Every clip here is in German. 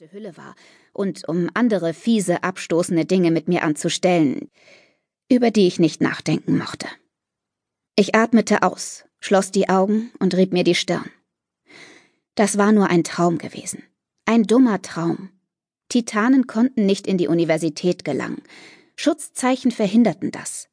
Hülle war und um andere fiese, abstoßende Dinge mit mir anzustellen, über die ich nicht nachdenken mochte. Ich atmete aus, schloss die Augen und rieb mir die Stirn. Das war nur ein Traum gewesen. Ein dummer Traum. Titanen konnten nicht in die Universität gelangen. Schutzzeichen verhinderten das.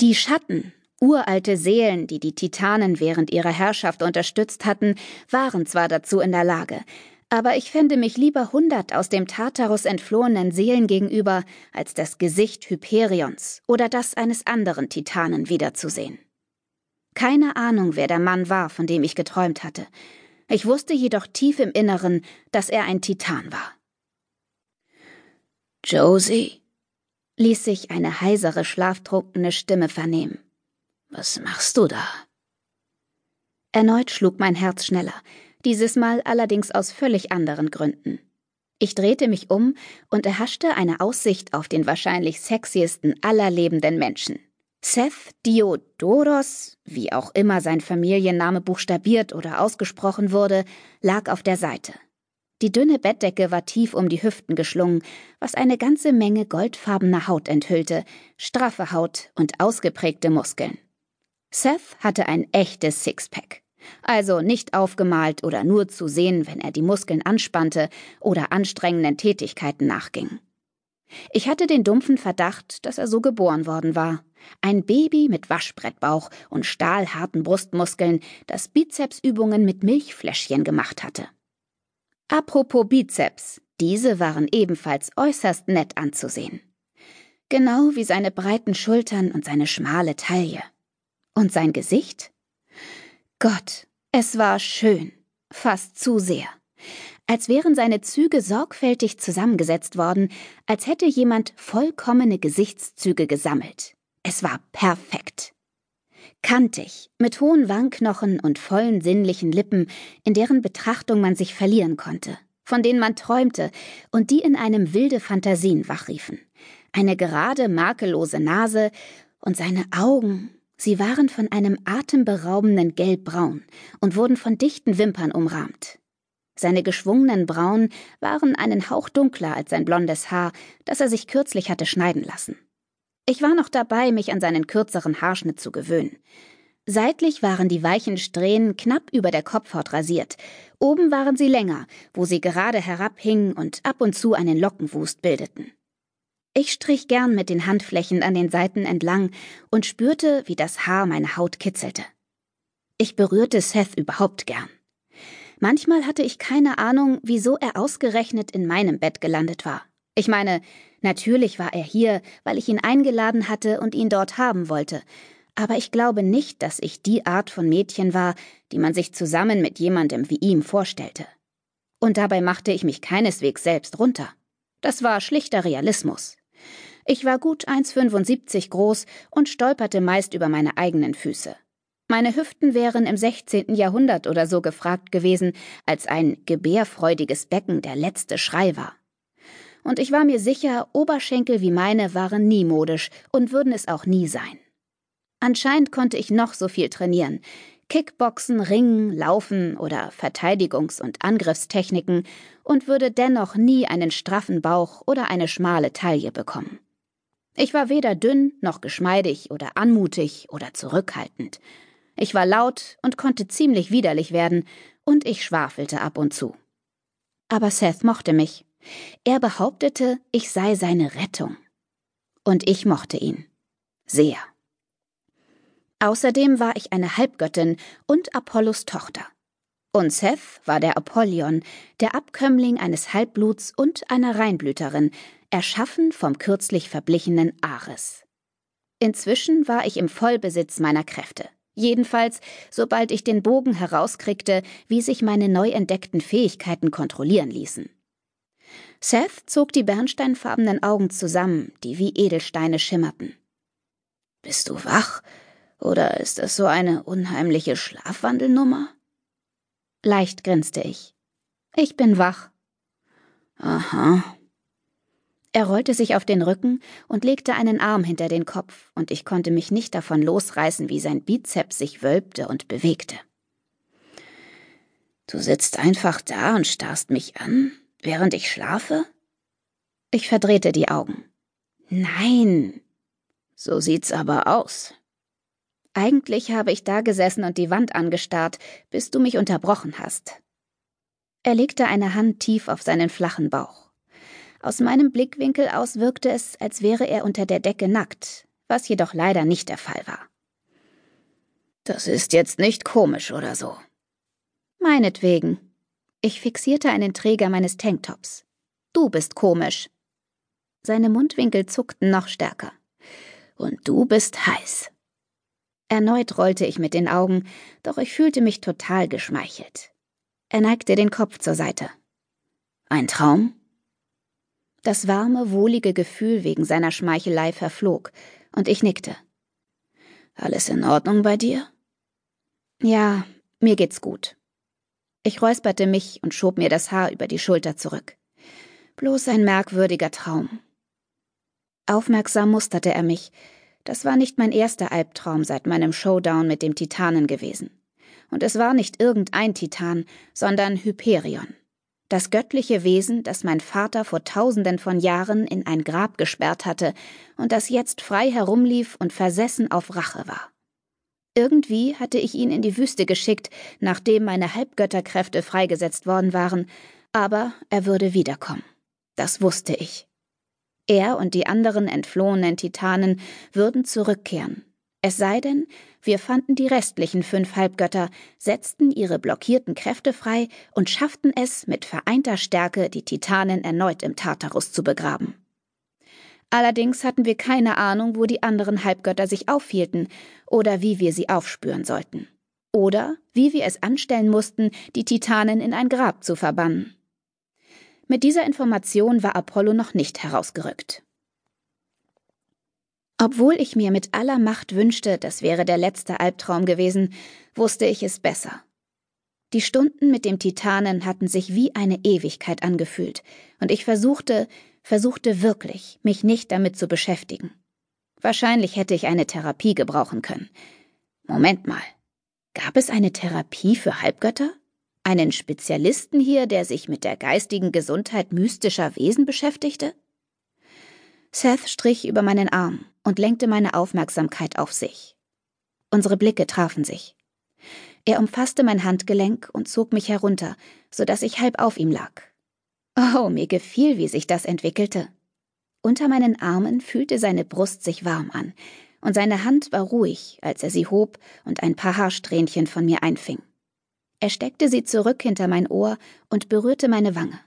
Die Schatten, uralte Seelen, die die Titanen während ihrer Herrschaft unterstützt hatten, waren zwar dazu in der Lage, aber ich fände mich lieber hundert aus dem Tartarus entflohenen Seelen gegenüber, als das Gesicht Hyperions oder das eines anderen Titanen wiederzusehen. Keine Ahnung, wer der Mann war, von dem ich geträumt hatte. Ich wusste jedoch tief im Inneren, dass er ein Titan war. Josie, ließ sich eine heisere, schlaftrunkene Stimme vernehmen. Was machst du da? Erneut schlug mein Herz schneller, dieses Mal allerdings aus völlig anderen Gründen. Ich drehte mich um und erhaschte eine Aussicht auf den wahrscheinlich sexiesten aller lebenden Menschen. Seth Diodoros, wie auch immer sein Familienname buchstabiert oder ausgesprochen wurde, lag auf der Seite. Die dünne Bettdecke war tief um die Hüften geschlungen, was eine ganze Menge goldfarbener Haut enthüllte, straffe Haut und ausgeprägte Muskeln. Seth hatte ein echtes Sixpack. Also nicht aufgemalt oder nur zu sehen, wenn er die Muskeln anspannte oder anstrengenden Tätigkeiten nachging. Ich hatte den dumpfen Verdacht, dass er so geboren worden war. Ein Baby mit Waschbrettbauch und stahlharten Brustmuskeln, das Bizepsübungen mit Milchfläschchen gemacht hatte. Apropos Bizeps, diese waren ebenfalls äußerst nett anzusehen. Genau wie seine breiten Schultern und seine schmale Taille. Und sein Gesicht? Gott, es war schön, fast zu sehr. Als wären seine Züge sorgfältig zusammengesetzt worden, als hätte jemand vollkommene Gesichtszüge gesammelt. Es war perfekt. Kantig, mit hohen Wangenknochen und vollen sinnlichen Lippen, in deren Betrachtung man sich verlieren konnte, von denen man träumte und die in einem wilde Fantasien wachriefen. Eine gerade, makellose Nase und seine Augen, Sie waren von einem atemberaubenden Gelbbraun und wurden von dichten Wimpern umrahmt. Seine geschwungenen Brauen waren einen Hauch dunkler als sein blondes Haar, das er sich kürzlich hatte schneiden lassen. Ich war noch dabei, mich an seinen kürzeren Haarschnitt zu gewöhnen. Seitlich waren die weichen Strähnen knapp über der Kopfhaut rasiert, oben waren sie länger, wo sie gerade herabhingen und ab und zu einen Lockenwust bildeten. Ich strich gern mit den Handflächen an den Seiten entlang und spürte, wie das Haar meine Haut kitzelte. Ich berührte Seth überhaupt gern. Manchmal hatte ich keine Ahnung, wieso er ausgerechnet in meinem Bett gelandet war. Ich meine, natürlich war er hier, weil ich ihn eingeladen hatte und ihn dort haben wollte, aber ich glaube nicht, dass ich die Art von Mädchen war, die man sich zusammen mit jemandem wie ihm vorstellte. Und dabei machte ich mich keineswegs selbst runter. Das war schlichter Realismus. Ich war gut 1,75 groß und stolperte meist über meine eigenen Füße. Meine Hüften wären im 16. Jahrhundert oder so gefragt gewesen, als ein gebärfreudiges Becken der letzte Schrei war. Und ich war mir sicher, Oberschenkel wie meine waren nie modisch und würden es auch nie sein. Anscheinend konnte ich noch so viel trainieren. Kickboxen, Ringen, Laufen oder Verteidigungs- und Angriffstechniken und würde dennoch nie einen straffen Bauch oder eine schmale Taille bekommen. Ich war weder dünn noch geschmeidig oder anmutig oder zurückhaltend. Ich war laut und konnte ziemlich widerlich werden, und ich schwafelte ab und zu. Aber Seth mochte mich. Er behauptete, ich sei seine Rettung. Und ich mochte ihn. Sehr. Außerdem war ich eine Halbgöttin und Apollos Tochter. Und Seth war der Apollyon, der Abkömmling eines Halbbluts und einer Reinblüterin, erschaffen vom kürzlich verblichenen Ares. Inzwischen war ich im Vollbesitz meiner Kräfte. Jedenfalls, sobald ich den Bogen herauskriegte, wie sich meine neu entdeckten Fähigkeiten kontrollieren ließen. Seth zog die bernsteinfarbenen Augen zusammen, die wie Edelsteine schimmerten. Bist du wach? Oder ist das so eine unheimliche Schlafwandelnummer? Leicht grinste ich. Ich bin wach. Aha, er rollte sich auf den Rücken und legte einen Arm hinter den Kopf, und ich konnte mich nicht davon losreißen, wie sein Bizeps sich wölbte und bewegte. Du sitzt einfach da und starrst mich an, Während ich schlafe? Ich verdrehte die Augen. Nein. So sieht's aber aus. Eigentlich habe ich da gesessen und die Wand angestarrt, bis du mich unterbrochen hast. Er legte eine Hand tief auf seinen flachen Bauch. Aus meinem Blickwinkel aus wirkte es, als wäre er unter der Decke nackt, was jedoch leider nicht der Fall war. Das ist jetzt nicht komisch oder so. Meinetwegen. Ich fixierte einen Träger meines Tanktops. Du bist komisch. Seine Mundwinkel zuckten noch stärker. Und du bist heiß. Erneut rollte ich mit den Augen, doch ich fühlte mich total geschmeichelt. Er neigte den Kopf zur Seite. Ein Traum? Das warme, wohlige Gefühl wegen seiner Schmeichelei verflog, und ich nickte. Alles in Ordnung bei dir? Ja, mir geht's gut. Ich räusperte mich und schob mir das Haar über die Schulter zurück. Bloß ein merkwürdiger Traum. Aufmerksam musterte er mich, das war nicht mein erster Albtraum seit meinem Showdown mit dem Titanen gewesen. Und es war nicht irgendein Titan, sondern Hyperion. Das göttliche Wesen, das mein Vater vor tausenden von Jahren in ein Grab gesperrt hatte und das jetzt frei herumlief und versessen auf Rache war. Irgendwie hatte ich ihn in die Wüste geschickt, nachdem meine Halbgötterkräfte freigesetzt worden waren, aber er würde wiederkommen. Das wusste ich. Er und die anderen entflohenen Titanen würden zurückkehren. Es sei denn, wir fanden die restlichen fünf Halbgötter, setzten ihre blockierten Kräfte frei und schafften es, mit vereinter Stärke die Titanen erneut im Tartarus zu begraben. Allerdings hatten wir keine Ahnung, wo die anderen Halbgötter sich aufhielten oder wie wir sie aufspüren sollten. Oder wie wir es anstellen mussten, die Titanen in ein Grab zu verbannen. Mit dieser Information war Apollo noch nicht herausgerückt. Obwohl ich mir mit aller Macht wünschte, das wäre der letzte Albtraum gewesen, wusste ich es besser. Die Stunden mit dem Titanen hatten sich wie eine Ewigkeit angefühlt, und ich versuchte, versuchte wirklich, mich nicht damit zu beschäftigen. Wahrscheinlich hätte ich eine Therapie gebrauchen können. Moment mal. Gab es eine Therapie für Halbgötter? Einen Spezialisten hier, der sich mit der geistigen Gesundheit mystischer Wesen beschäftigte? Seth strich über meinen Arm und lenkte meine Aufmerksamkeit auf sich. Unsere Blicke trafen sich. Er umfasste mein Handgelenk und zog mich herunter, so dass ich halb auf ihm lag. Oh, mir gefiel, wie sich das entwickelte. Unter meinen Armen fühlte seine Brust sich warm an, und seine Hand war ruhig, als er sie hob und ein paar Haarsträhnchen von mir einfing. Er steckte sie zurück hinter mein Ohr und berührte meine Wange.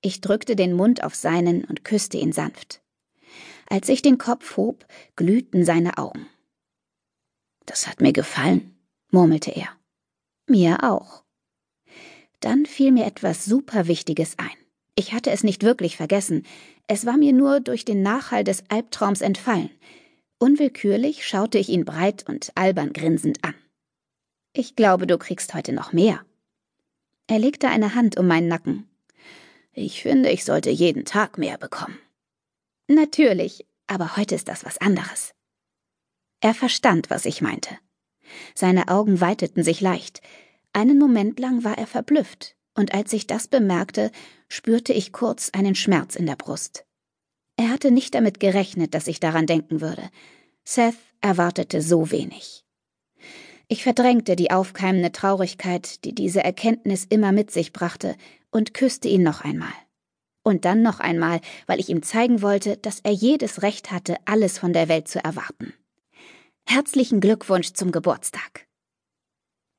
Ich drückte den Mund auf seinen und küsste ihn sanft. Als ich den Kopf hob, glühten seine Augen. Das hat mir gefallen, murmelte er. Mir auch. Dann fiel mir etwas Superwichtiges ein. Ich hatte es nicht wirklich vergessen, es war mir nur durch den Nachhall des Albtraums entfallen. Unwillkürlich schaute ich ihn breit und albern grinsend an. Ich glaube, du kriegst heute noch mehr. Er legte eine Hand um meinen Nacken. Ich finde, ich sollte jeden Tag mehr bekommen. Natürlich, aber heute ist das was anderes. Er verstand, was ich meinte. Seine Augen weiteten sich leicht. Einen Moment lang war er verblüfft, und als ich das bemerkte, spürte ich kurz einen Schmerz in der Brust. Er hatte nicht damit gerechnet, dass ich daran denken würde. Seth erwartete so wenig. Ich verdrängte die aufkeimende Traurigkeit, die diese Erkenntnis immer mit sich brachte, und küsste ihn noch einmal. Und dann noch einmal, weil ich ihm zeigen wollte, dass er jedes Recht hatte, alles von der Welt zu erwarten. Herzlichen Glückwunsch zum Geburtstag.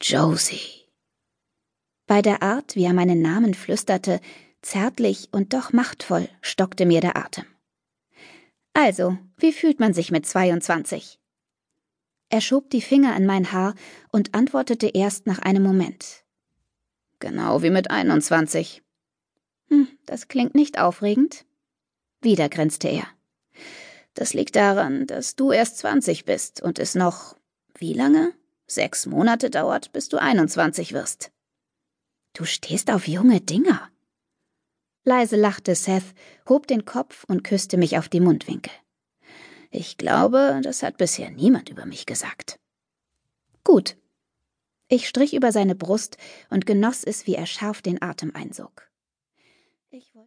Josie. Bei der Art, wie er meinen Namen flüsterte, zärtlich und doch machtvoll, stockte mir der Atem. Also, wie fühlt man sich mit 22? Er schob die Finger in mein Haar und antwortete erst nach einem Moment. Genau wie mit 21. Hm, das klingt nicht aufregend. Wieder grinste er. Das liegt daran, dass du erst 20 bist und es noch, wie lange? Sechs Monate dauert, bis du 21 wirst. Du stehst auf junge Dinger. Leise lachte Seth, hob den Kopf und küsste mich auf die Mundwinkel. Ich glaube, das hat bisher niemand über mich gesagt. Gut. Ich strich über seine Brust und genoss es, wie er scharf den Atem einsog.